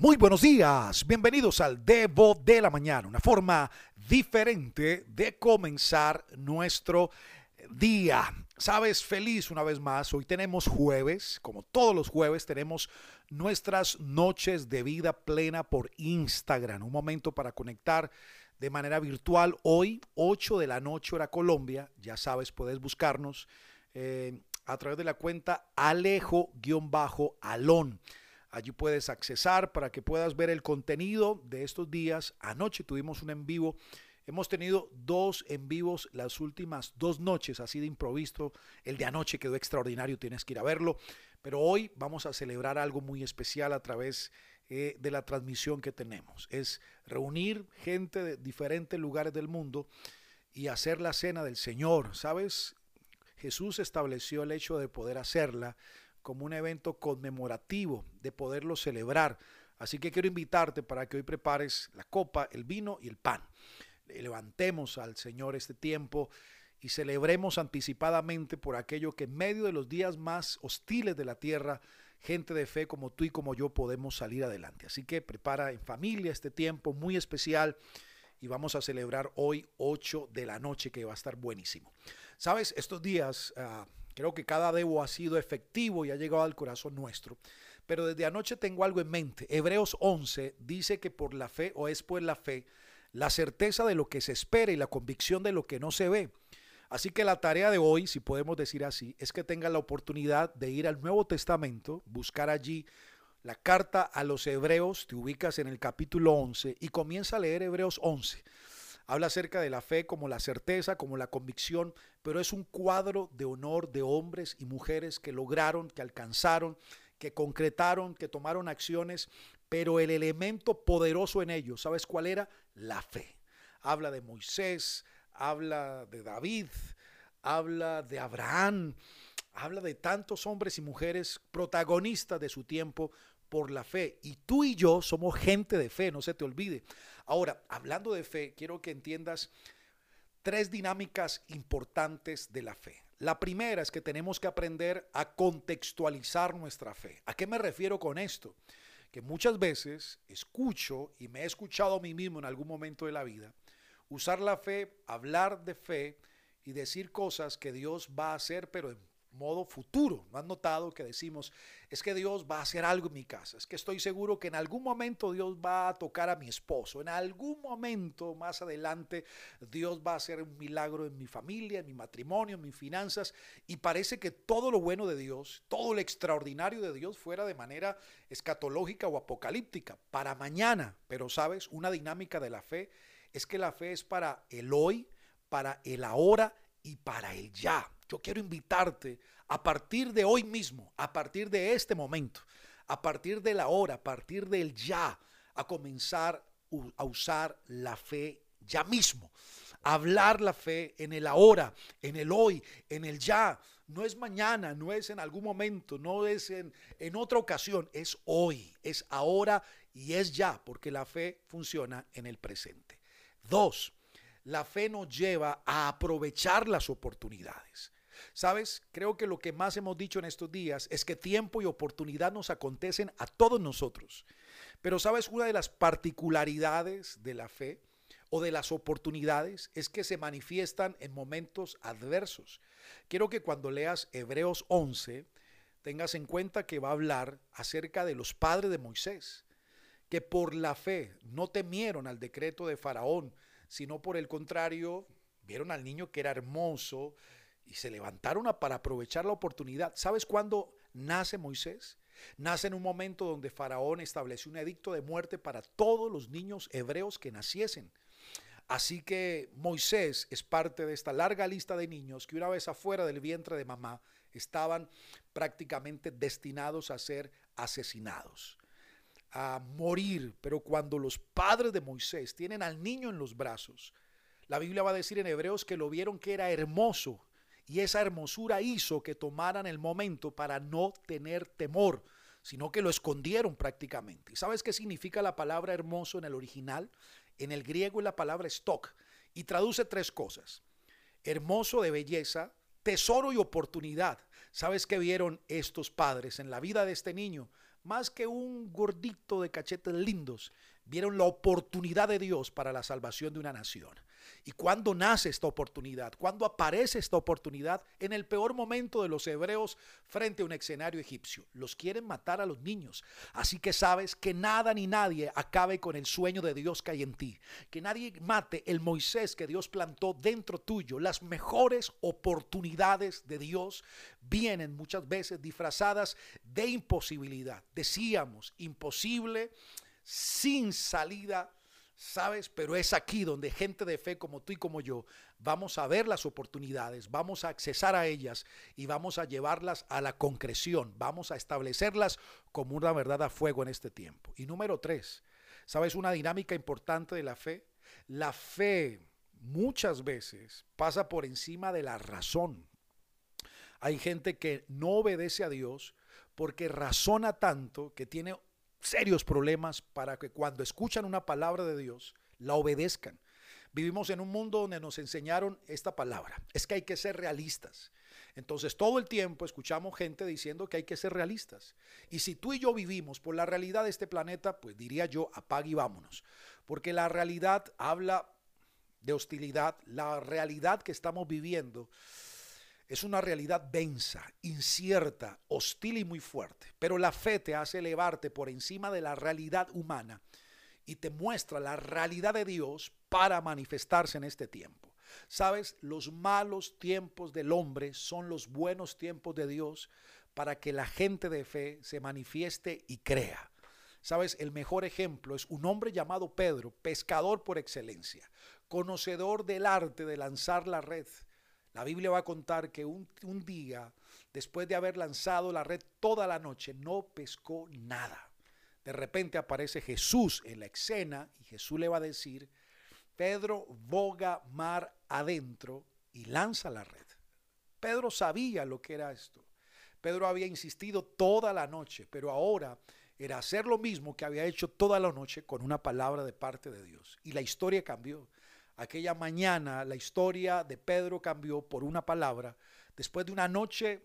Muy buenos días, bienvenidos al Devo de la Mañana, una forma diferente de comenzar nuestro día. Sabes, feliz una vez más, hoy tenemos jueves, como todos los jueves tenemos nuestras noches de vida plena por Instagram, un momento para conectar de manera virtual. Hoy, 8 de la noche hora Colombia, ya sabes, puedes buscarnos eh, a través de la cuenta alejo-alón. Allí puedes accesar para que puedas ver el contenido de estos días. Anoche tuvimos un en vivo. Hemos tenido dos en vivos las últimas dos noches, así de improviso. El de anoche quedó extraordinario, tienes que ir a verlo. Pero hoy vamos a celebrar algo muy especial a través eh, de la transmisión que tenemos. Es reunir gente de diferentes lugares del mundo y hacer la cena del Señor. ¿Sabes? Jesús estableció el hecho de poder hacerla como un evento conmemorativo, de poderlo celebrar. Así que quiero invitarte para que hoy prepares la copa, el vino y el pan. Levantemos al Señor este tiempo y celebremos anticipadamente por aquello que en medio de los días más hostiles de la tierra, gente de fe como tú y como yo podemos salir adelante. Así que prepara en familia este tiempo muy especial y vamos a celebrar hoy 8 de la noche que va a estar buenísimo. Sabes, estos días... Uh, Creo que cada debo ha sido efectivo y ha llegado al corazón nuestro. Pero desde anoche tengo algo en mente. Hebreos 11 dice que por la fe o es por la fe la certeza de lo que se espera y la convicción de lo que no se ve. Así que la tarea de hoy, si podemos decir así, es que tenga la oportunidad de ir al Nuevo Testamento, buscar allí la carta a los Hebreos, te ubicas en el capítulo 11 y comienza a leer Hebreos 11. Habla acerca de la fe como la certeza, como la convicción, pero es un cuadro de honor de hombres y mujeres que lograron, que alcanzaron, que concretaron, que tomaron acciones, pero el elemento poderoso en ellos, ¿sabes cuál era? La fe. Habla de Moisés, habla de David, habla de Abraham, habla de tantos hombres y mujeres protagonistas de su tiempo por la fe. Y tú y yo somos gente de fe, no se te olvide. Ahora, hablando de fe, quiero que entiendas tres dinámicas importantes de la fe. La primera es que tenemos que aprender a contextualizar nuestra fe. ¿A qué me refiero con esto? Que muchas veces escucho, y me he escuchado a mí mismo en algún momento de la vida, usar la fe, hablar de fe y decir cosas que Dios va a hacer, pero en modo futuro. ¿No han notado que decimos, es que Dios va a hacer algo en mi casa? Es que estoy seguro que en algún momento Dios va a tocar a mi esposo. En algún momento más adelante Dios va a hacer un milagro en mi familia, en mi matrimonio, en mis finanzas. Y parece que todo lo bueno de Dios, todo lo extraordinario de Dios fuera de manera escatológica o apocalíptica para mañana. Pero sabes, una dinámica de la fe es que la fe es para el hoy, para el ahora y para el ya. Yo quiero invitarte a partir de hoy mismo, a partir de este momento, a partir de la hora, a partir del ya, a comenzar a usar la fe ya mismo. hablar la fe en el ahora, en el hoy, en el ya. No es mañana, no es en algún momento, no es en, en otra ocasión, es hoy, es ahora y es ya, porque la fe funciona en el presente. Dos, la fe nos lleva a aprovechar las oportunidades. Sabes, creo que lo que más hemos dicho en estos días es que tiempo y oportunidad nos acontecen a todos nosotros. Pero sabes, una de las particularidades de la fe o de las oportunidades es que se manifiestan en momentos adversos. Quiero que cuando leas Hebreos 11 tengas en cuenta que va a hablar acerca de los padres de Moisés, que por la fe no temieron al decreto de Faraón, sino por el contrario, vieron al niño que era hermoso y se levantaron para aprovechar la oportunidad. ¿Sabes cuándo nace Moisés? Nace en un momento donde Faraón estableció un edicto de muerte para todos los niños hebreos que naciesen. Así que Moisés es parte de esta larga lista de niños que una vez afuera del vientre de mamá estaban prácticamente destinados a ser asesinados a morir, pero cuando los padres de Moisés tienen al niño en los brazos, la Biblia va a decir en Hebreos que lo vieron que era hermoso y esa hermosura hizo que tomaran el momento para no tener temor, sino que lo escondieron prácticamente. ¿Y sabes qué significa la palabra hermoso en el original? En el griego es la palabra stock y traduce tres cosas. Hermoso de belleza, tesoro y oportunidad. ¿Sabes qué vieron estos padres en la vida de este niño? más que un gordito de cachetes lindos, vieron la oportunidad de Dios para la salvación de una nación. ¿Y cuando nace esta oportunidad? ¿Cuándo aparece esta oportunidad? En el peor momento de los hebreos frente a un escenario egipcio. Los quieren matar a los niños. Así que sabes que nada ni nadie acabe con el sueño de Dios que hay en ti. Que nadie mate el Moisés que Dios plantó dentro tuyo. Las mejores oportunidades de Dios vienen muchas veces disfrazadas de imposibilidad. Decíamos, imposible, sin salida ¿sabes? Pero es aquí donde gente de fe como tú y como yo vamos a ver las oportunidades, vamos a accesar a ellas y vamos a llevarlas a la concreción, vamos a establecerlas como una verdad a fuego en este tiempo. Y número tres, ¿sabes una dinámica importante de la fe? La fe muchas veces pasa por encima de la razón. Hay gente que no obedece a Dios porque razona tanto que tiene serios problemas para que cuando escuchan una palabra de Dios, la obedezcan. Vivimos en un mundo donde nos enseñaron esta palabra. Es que hay que ser realistas. Entonces todo el tiempo escuchamos gente diciendo que hay que ser realistas. Y si tú y yo vivimos por la realidad de este planeta, pues diría yo, apague y vámonos. Porque la realidad habla de hostilidad. La realidad que estamos viviendo es una realidad densa, incierta, hostil y muy fuerte. Pero la fe te hace elevarte por encima de la realidad humana y te muestra la realidad de Dios para manifestarse en este tiempo. Sabes, los malos tiempos del hombre son los buenos tiempos de Dios para que la gente de fe se manifieste y crea. Sabes, el mejor ejemplo es un hombre llamado Pedro, pescador por excelencia, conocedor del arte de lanzar la red, la Biblia va a contar que un, día, después de haber lanzado la red toda la noche, no pescó nada. De repente aparece Jesús en la escena y Jesús le va a decir, Pedro boga mar adentro y lanza la red. Pedro sabía lo que era esto. Pedro había insistido toda la noche, pero ahora era hacer lo mismo que había hecho toda la noche con una palabra de parte de Dios. Y la historia cambió. Aquella mañana la historia de Pedro cambió por una palabra. Después de una noche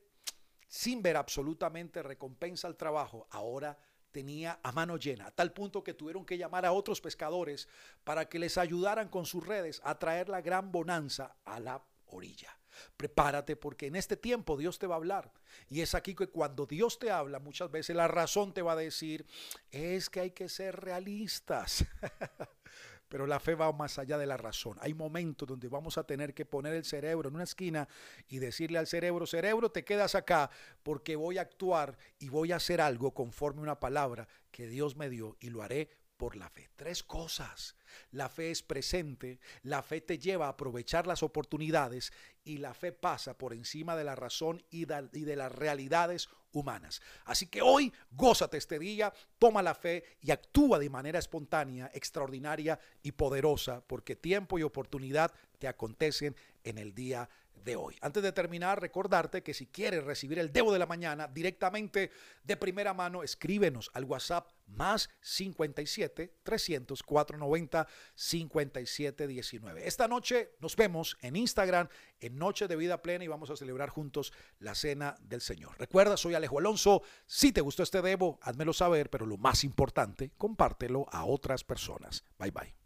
sin ver absolutamente recompensa al trabajo, ahora tenía a mano llena, a tal punto que tuvieron que llamar a otros pescadores para que les ayudaran con sus redes a traer la gran bonanza a la orilla. Prepárate porque en este tiempo Dios te va a hablar. Y es aquí que cuando Dios te habla, muchas veces la razón te va a decir, es que hay que ser realistas. Pero la fe va más allá de la razón. Hay momentos donde vamos a tener que poner el cerebro en una esquina y decirle al cerebro, cerebro, te quedas acá porque voy a actuar y voy a hacer algo conforme una palabra que Dios me dio y lo haré por la fe. Tres cosas. La fe es presente, la fe te lleva a aprovechar las oportunidades y la fe pasa por encima de la razón y de, las realidades humanas. Así que hoy gózate este día, toma la fe y actúa de manera espontánea, extraordinaria y poderosa, porque tiempo y oportunidad te acontecen en el día de hoy. Antes de terminar, recordarte que si quieres recibir el Debo de la Mañana directamente de primera mano, escríbenos al WhatsApp más 57 300 490 57 19. Esta noche nos vemos en Instagram en Noche de Vida Plena y vamos a celebrar juntos la Cena del Señor. Recuerda, soy Alejo Alonso. Si te gustó este Debo, házmelo saber, pero lo más importante, compártelo a otras personas. Bye bye.